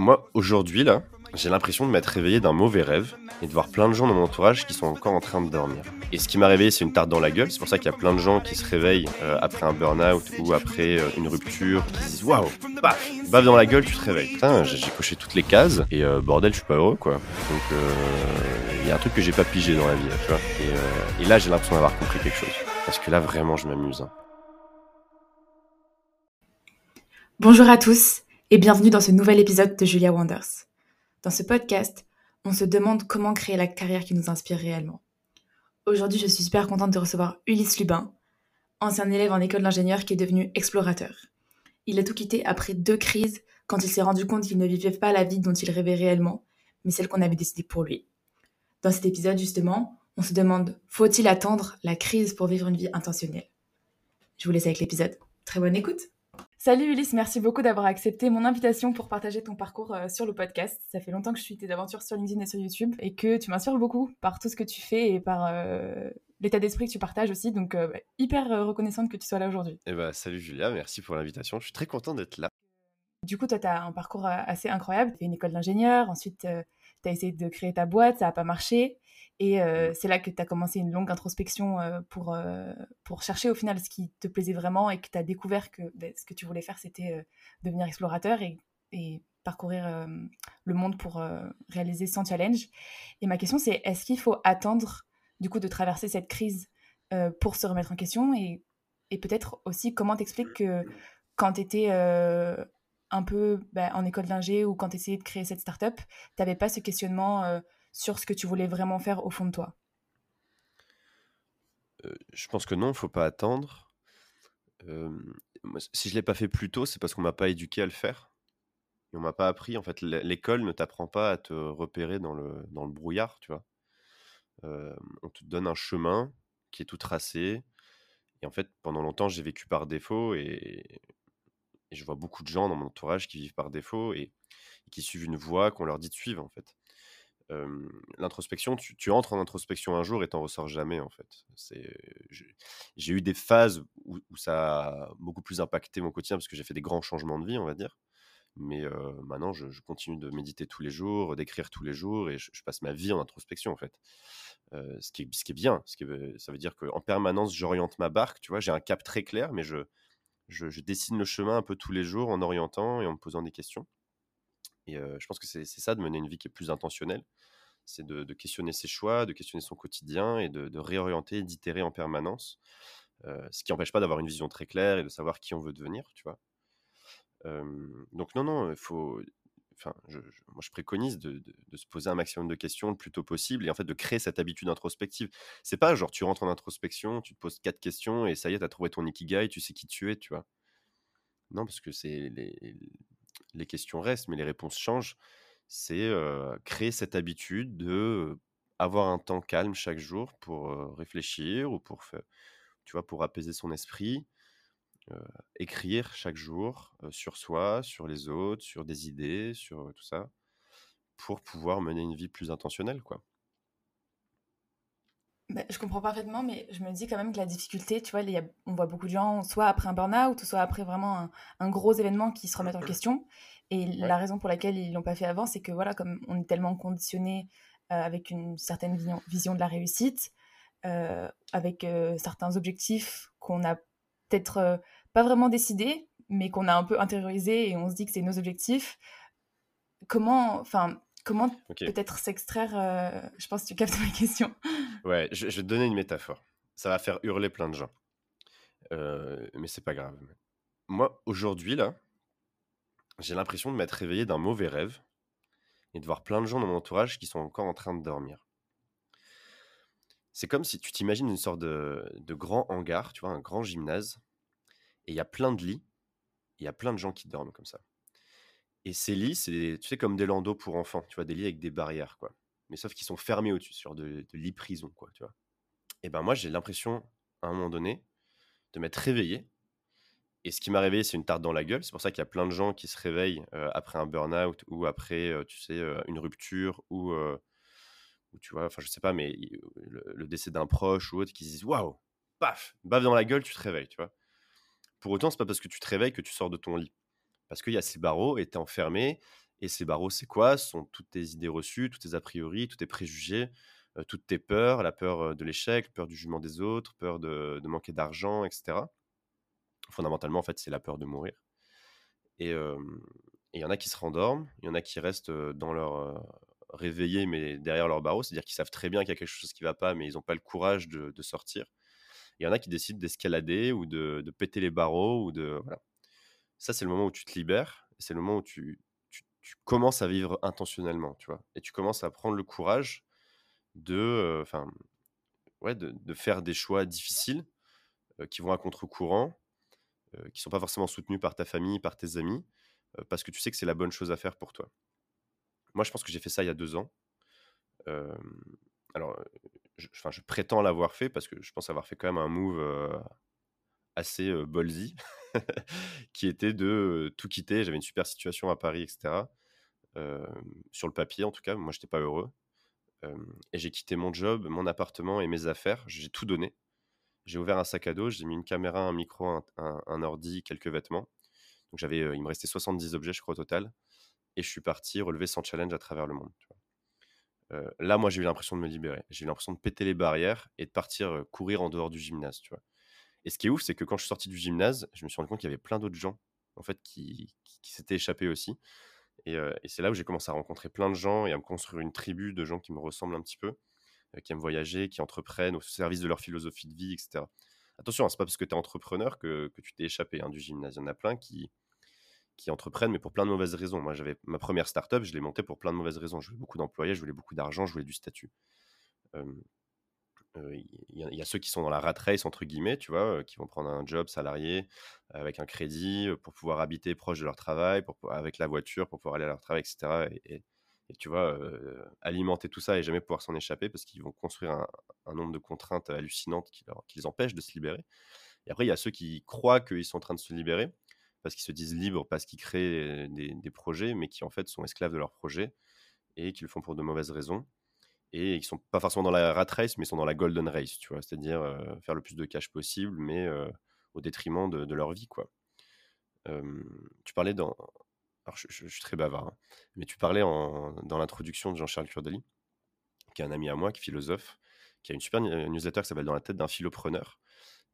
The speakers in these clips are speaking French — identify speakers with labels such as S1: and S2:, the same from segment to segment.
S1: Moi, aujourd'hui, là, j'ai l'impression de m'être réveillé d'un mauvais rêve et de voir plein de gens dans mon entourage qui sont encore en train de dormir. Et ce qui m'a réveillé, c'est une tarte dans la gueule. C'est pour ça qu'il y a plein de gens qui se réveillent euh, après un burn-out ou après euh, une rupture, qui se disent waouh, paf, bave dans la gueule, tu te réveilles. Putain, j'ai coché toutes les cases et euh, bordel, je suis pas heureux quoi. Donc il y a un truc que j'ai pas pigé dans la vie, tu vois. Et, et là, j'ai l'impression d'avoir compris quelque chose. Parce que là, vraiment, je m'amuse. hein.
S2: Bonjour à tous et bienvenue dans ce nouvel épisode de Julia Wonders. Dans ce podcast, on se demande comment créer la carrière qui nous inspire réellement. Aujourd'hui, je suis super contente de recevoir Ulysse Lubin, ancien élève en école d'ingénieur qui est devenu explorateur. Il a tout quitté après deux crises quand il s'est rendu compte qu'il ne vivait pas la vie dont il rêvait réellement, mais celle qu'on avait décidée pour lui. Dans cet épisode, justement, on se demande faut-il attendre la crise pour vivre une vie intentionnelle? Je vous laisse avec l'épisode. Très bonne écoute Salut Ulysse, merci beaucoup d'avoir accepté mon invitation pour partager ton parcours euh, sur le podcast. Ça fait longtemps que je suis tes aventures sur LinkedIn et sur YouTube et que tu m'inspires beaucoup par tout ce que tu fais et par euh, l'état d'esprit que tu partages aussi. Donc, euh, hyper euh, reconnaissante que tu sois là aujourd'hui.
S1: Eh ben, salut Julia, merci pour l'invitation. Je suis très content d'être là.
S2: Du coup, toi, tu as un parcours euh, assez incroyable. Tu fait une école d'ingénieur, ensuite, tu as essayé de créer ta boîte, ça n'a pas marché. Et euh, c'est là que tu as commencé une longue introspection euh, pour, euh, pour chercher au final ce qui te plaisait vraiment et que tu as découvert que ben, ce que tu voulais faire, c'était devenir explorateur et, et parcourir le monde pour réaliser 100 challenges. Et ma question, c'est est-ce qu'il faut attendre du coup de traverser cette crise pour se remettre en question et, et peut-être aussi comment t'expliques que quand tu étais un peu ben, en école d'ingé ou quand tu essayais de créer cette startup, tu n'avais pas ce questionnement sur ce que tu voulais vraiment faire au fond de toi.
S1: Euh, je pense que non, faut pas attendre. Euh, si je l'ai pas fait plus tôt, c'est parce qu'on m'a pas éduqué à le faire. On m'a pas appris. En fait, l'école ne t'apprend pas à te repérer dans le, brouillard, tu vois. Euh, on te donne un chemin qui est tout tracé. Et en fait, pendant longtemps, j'ai vécu par défaut et, et je vois beaucoup de gens dans mon entourage qui vivent par défaut et, et qui suivent une voie qu'on leur dit de suivre, en fait. L'introspection, tu, entres en introspection un jour et t'en ressors jamais, en fait. C'est, j'ai eu des phases où, ça a beaucoup plus impacté mon quotidien parce que j'ai fait des grands changements de vie, on va dire. Mais maintenant, je, continue de méditer tous les jours, d'écrire tous les jours et je, passe ma vie en introspection, en fait. Ce, qui est, bien. Ça veut dire qu'en permanence, j'oriente ma barque, tu vois. J'ai un cap très clair, mais je, je, je dessine le chemin un peu tous les jours en orientant et en me posant des questions. Et je pense que c'est ça de mener une vie qui est plus intentionnelle. C'est de, questionner ses choix, de questionner son quotidien et de, réorienter d'itérer en permanence. Ce qui n'empêche pas d'avoir une vision très claire et de savoir qui on veut devenir, tu vois? Donc non, non, il faut... Enfin, je, moi, je préconise de se poser un maximum de questions le plus tôt possible et en fait de créer cette habitude introspective. C'est pas genre tu rentres en introspection, tu te poses quatre questions et ça y est, tu as trouvé ton ikigai, tu sais qui tu es, tu vois? Non, parce que c'est les, les questions restent, mais les réponses changent. C'est créer cette habitude de avoir un temps calme chaque jour pour réfléchir ou pour tu vois, pour apaiser son esprit, écrire chaque jour sur soi, sur les autres, sur des idées, sur tout ça, pour pouvoir mener une vie plus intentionnelle, quoi.
S2: Je comprends parfaitement, mais je me dis quand même que la difficulté, tu vois, il y a- on voit beaucoup de gens, soit après un burn-out, ou soit après vraiment un, un gros événement qui se remettent en question. Et
S1: Ouais.
S2: la raison pour laquelle ils l'ont pas fait avant, c'est que voilà, comme on est tellement conditionné euh, avec une certaine vision, vision de la réussite, euh, avec euh, certains objectifs qu'on n'a peut-être pas vraiment décidés, mais qu'on a un peu intériorisés et on se dit que c'est nos objectifs. Comment, enfin, comment peut-être s'extraire euh, Je pense que tu captes ma question.
S1: Ouais, je, vais te donner une métaphore. Ça va faire hurler plein de gens. Euh, mais c'est pas grave. Moi, aujourd'hui, là, j'ai l'impression de m'être réveillé d'un mauvais rêve et de voir plein de gens dans mon entourage qui sont encore en train de dormir. C'est comme si tu t'imagines une sorte de, grand hangar, tu vois, un grand gymnase, et il y a plein de lits, il y a plein de gens qui dorment comme ça. Et ces lits, c'est, tu sais, comme des landaux pour enfants, tu vois, des lits avec des barrières, quoi. Mais sauf qu'ils sont fermés au-dessus, sur de, de lits prison, quoi, tu vois. Et ben moi, j'ai l'impression, à un moment donné, de m'être réveillé. Et ce qui m'a réveillé, c'est une tarte dans la gueule. C'est pour ça qu'il y a plein de gens qui se réveillent euh, après un burn-out ou après, euh, tu sais, euh, une rupture ou, ou tu vois, enfin, je sais pas, mais le décès d'un proche ou autre qui se disent waouh, paf, bave dans la gueule, tu te réveilles, tu vois. Pour autant, c'est pas parce que tu te réveilles que tu sors de ton lit. Parce qu'il y a ces barreaux et t'es enfermé Et ces barreaux, c'est quoi? Ce sont toutes tes idées reçues, tous tes a priori, tous tes préjugés, toutes tes peurs, la peur de l'échec, peur du jugement des autres, peur de, manquer d'argent, etc. Fondamentalement, en fait, c'est la peur de mourir. Et il y en a qui se rendorment, il y en a qui restent dans leur réveillé, mais derrière leur barreau, c'est-à-dire qu'ils savent très bien qu'il y a quelque chose qui ne va pas, mais ils n'ont pas le courage de, sortir. Il y en a qui décident d'escalader ou de, péter les barreaux ou de voilà. Ça, c'est le moment où tu te libères. C'est le moment où tu, tu commences à vivre intentionnellement, tu vois? Et tu commences à prendre le courage de, faire des choix difficiles qui vont à contre-courant, qui sont pas forcément soutenus par ta famille, par tes amis, parce que tu sais que c'est la bonne chose à faire pour toi. Moi, je pense que j'ai fait ça il y a deux ans. alors, je, je prétends l'avoir fait parce que je pense avoir fait quand même un move assez ballsy, qui était de tout quitter. J'avais une super situation à Paris, etc. sur le papier, en tout cas, moi, j'étais pas heureux. et j'ai quitté mon job, mon appartement et mes affaires. J'ai tout donné. J'ai ouvert un sac à dos, j'ai mis une caméra, un micro, un, ordi, quelques vêtements. Donc j'avais, il me restait 70 objets, je crois, au total. Et je suis parti relever 100 challenges à travers le monde. là, moi, j'ai eu l'impression de me libérer. J'ai eu l'impression de péter les barrières et de partir courir en dehors du gymnase, tu vois. Et ce qui est ouf, c'est que quand je suis sorti du gymnase, je me suis rendu compte qu'il y avait plein d'autres gens en fait qui, s'étaient échappés aussi. Et, c'est là où j'ai commencé à rencontrer plein de gens et à me construire une tribu de gens qui me ressemblent un petit peu, qui aiment voyager, qui entreprennent au service de leur philosophie de vie, etc. Attention, hein, c'est pas parce que tu es entrepreneur que, tu t'es échappé hein, du gymnase. Il y en a plein qui, qui entreprennent, mais pour plein de mauvaises raisons. Moi, j'avais ma première startup, je l'ai montée pour plein de mauvaises raisons. Je voulais beaucoup d'employés, je voulais beaucoup d'argent, je voulais du statut il y, a ceux qui sont dans la rat race, entre guillemets, tu vois, qui vont prendre un job salarié avec un crédit pour pouvoir habiter proche de leur travail, pour, avec la voiture, pour pouvoir aller à leur travail, etc. Et, tu vois, alimenter tout ça et jamais pouvoir s'en échapper parce qu'ils vont construire un, nombre de contraintes hallucinantes qui, les empêchent de se libérer. Et après, il y a ceux qui croient qu'ils sont en train de se libérer parce qu'ils se disent libres, parce qu'ils créent des, des, projets, mais qui en fait sont esclaves de leurs projets et qui le font pour de mauvaises raisons et ils sont pas forcément dans la rat race, mais sont dans la golden race, tu vois, c'est-à-dire faire le plus de cash possible, mais au détriment de, leur vie, quoi. tu parlais dans, alors je, suis très bavard, hein, mais tu parlais dans l'introduction de Jean-Charles Curdeli, qui est un ami à moi, qui est philosophe, qui a une super newsletter qui s'appelle Dans la tête d'un philopreneur.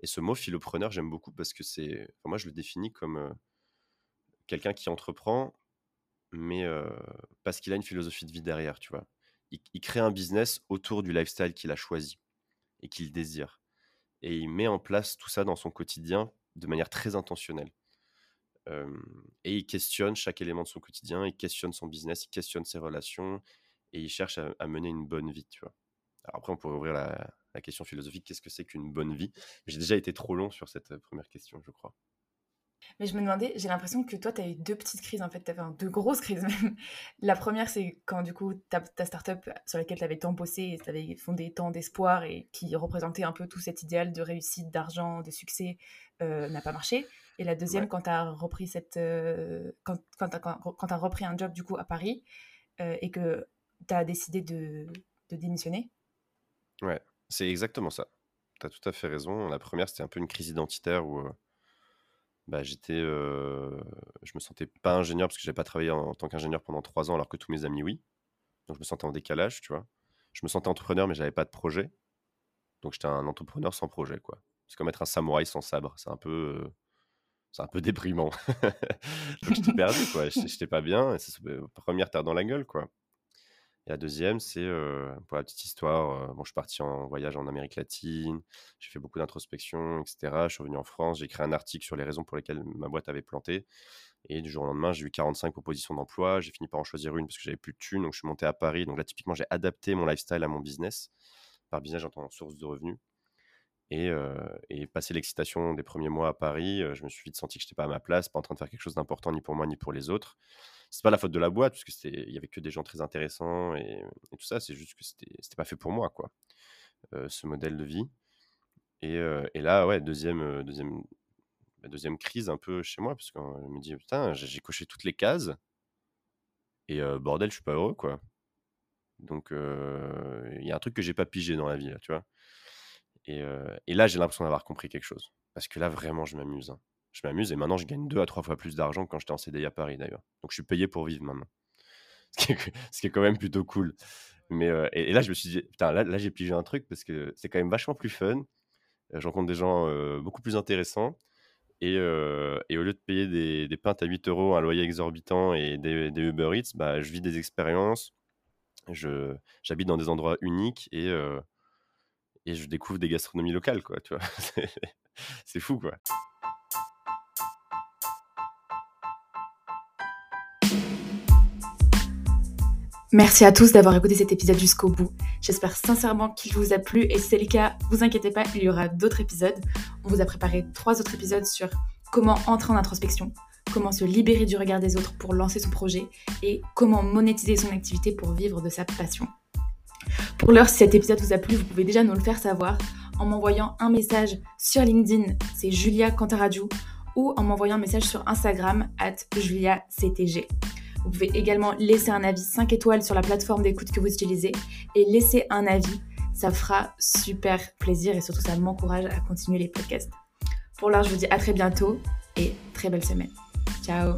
S1: Et ce mot philopreneur, j'aime beaucoup parce que c'est, moi, je le définis comme quelqu'un qui entreprend, mais parce qu'il a une philosophie de vie derrière, tu vois? Il, crée un business autour du lifestyle qu'il a choisi et qu'il désire. Et il met en place tout ça dans son quotidien de manière très intentionnelle. et il questionne chaque élément de son quotidien, il questionne son business, il questionne ses relations et il cherche à, mener une bonne vie. Alors après, on pourrait ouvrir la, la question philosophique, qu'est-ce que c'est qu'une bonne vie? J'ai déjà été trop long sur cette première question, je crois.
S2: Mais je me demandais, j'ai l'impression que toi, tu as eu deux petites crises, en fait, enfin deux grosses crises même. La première, c'est quand du coup, ta, ta startup sur laquelle tu avais tant bossé et tu avais fondé tant d'espoir et qui représentait un peu tout cet idéal de réussite, d'argent, de succès, euh, n'a pas marché. Et la deuxième, quand tu as repris cette, euh, quand, quand, quand, as repris un job du coup à Paris euh, et que tu as décidé de, de démissionner.
S1: Ouais, c'est exactement ça. Tu as tout à fait raison. La première, c'était un peu une crise identitaire où bah, j'étais, je me sentais pas ingénieur parce que j'avais pas travaillé en, tant qu'ingénieur pendant trois ans alors que tous mes amis oui. Donc je me sentais en décalage, tu vois. Je me sentais entrepreneur mais j'avais pas de projet. Donc j'étais un entrepreneur sans projet, quoi. C'est comme être un samouraï sans sabre. C'est un peu, c'est un peu déprimant. Donc j'étais perdu, quoi. J'étais pas bien. Et c'est première terre dans la gueule, quoi. Et la deuxième, c'est pour la petite histoire. je suis parti en voyage en Amérique latine, j'ai fait beaucoup d'introspection, etc. Je suis revenu en France, j'ai écrit un article sur les raisons pour lesquelles ma boîte avait planté. Et du jour au lendemain, j'ai eu 45 propositions d'emploi. J'ai fini par en choisir une parce que j'avais plus de thunes. Donc, je suis monté à Paris. Donc là, typiquement, j'ai adapté mon lifestyle à mon business. Par business, j'entends source de revenus. Et, et passé l'excitation des premiers mois à Paris, je me suis vite senti que je n'étais pas à ma place, pas en train de faire quelque chose d'important ni pour moi ni pour les autres c'est pas la faute de la boîte, parce que il y avait que des gens très intéressants et, tout ça. C'est juste que c'était, pas fait pour moi, quoi. ce modèle de vie. Et, et là, ouais, deuxième, deuxième, bah, deuxième crise un peu chez moi, parce qu'on me dit putain, j'ai coché toutes les cases et bordel, je suis pas heureux, quoi. Donc il y a un truc que j'ai pas pigé dans la vie, tu vois. Et, et là, j'ai l'impression d'avoir compris quelque chose, parce que là, vraiment, je m'amuse. Hein je m'amuse et maintenant je gagne deux à trois fois plus d'argent que quand j'étais en CDI à Paris d'ailleurs. Donc je suis payé pour vivre maintenant. ce qui est quand même plutôt cool. Mais, et, là, je me suis dit, putain, là, là j'ai pigé un truc parce que c'est quand même vachement plus fun. Je rencontre des gens beaucoup plus intéressants. Et, et, au lieu de payer des, des, pintes à 8 euros, un loyer exorbitant et des, des Uber Eats, bah, je vis des expériences. J'habite dans des endroits uniques et, et je découvre des gastronomies locales, c'est fou, quoi.
S2: Merci à tous d'avoir écouté cet épisode jusqu'au bout. J'espère sincèrement qu'il vous a plu et si c'est le cas, vous inquiétez pas, il y aura d'autres épisodes. On vous a préparé trois autres épisodes sur comment entrer en introspection, comment se libérer du regard des autres pour lancer son projet et comment monétiser son activité pour vivre de sa passion. Pour l'heure, si cet épisode vous a plu, vous pouvez déjà nous le faire savoir en m'envoyant un message sur LinkedIn, c'est Julia Cantaradiou, ou en m'envoyant un message sur Instagram, at JuliaCTG. Vous pouvez également laisser un avis 5 étoiles sur la plateforme d'écoute que vous utilisez et laisser un avis. Ça fera super plaisir et surtout ça m'encourage à continuer les podcasts. Pour l'heure, je vous dis à très bientôt et très belle semaine. Ciao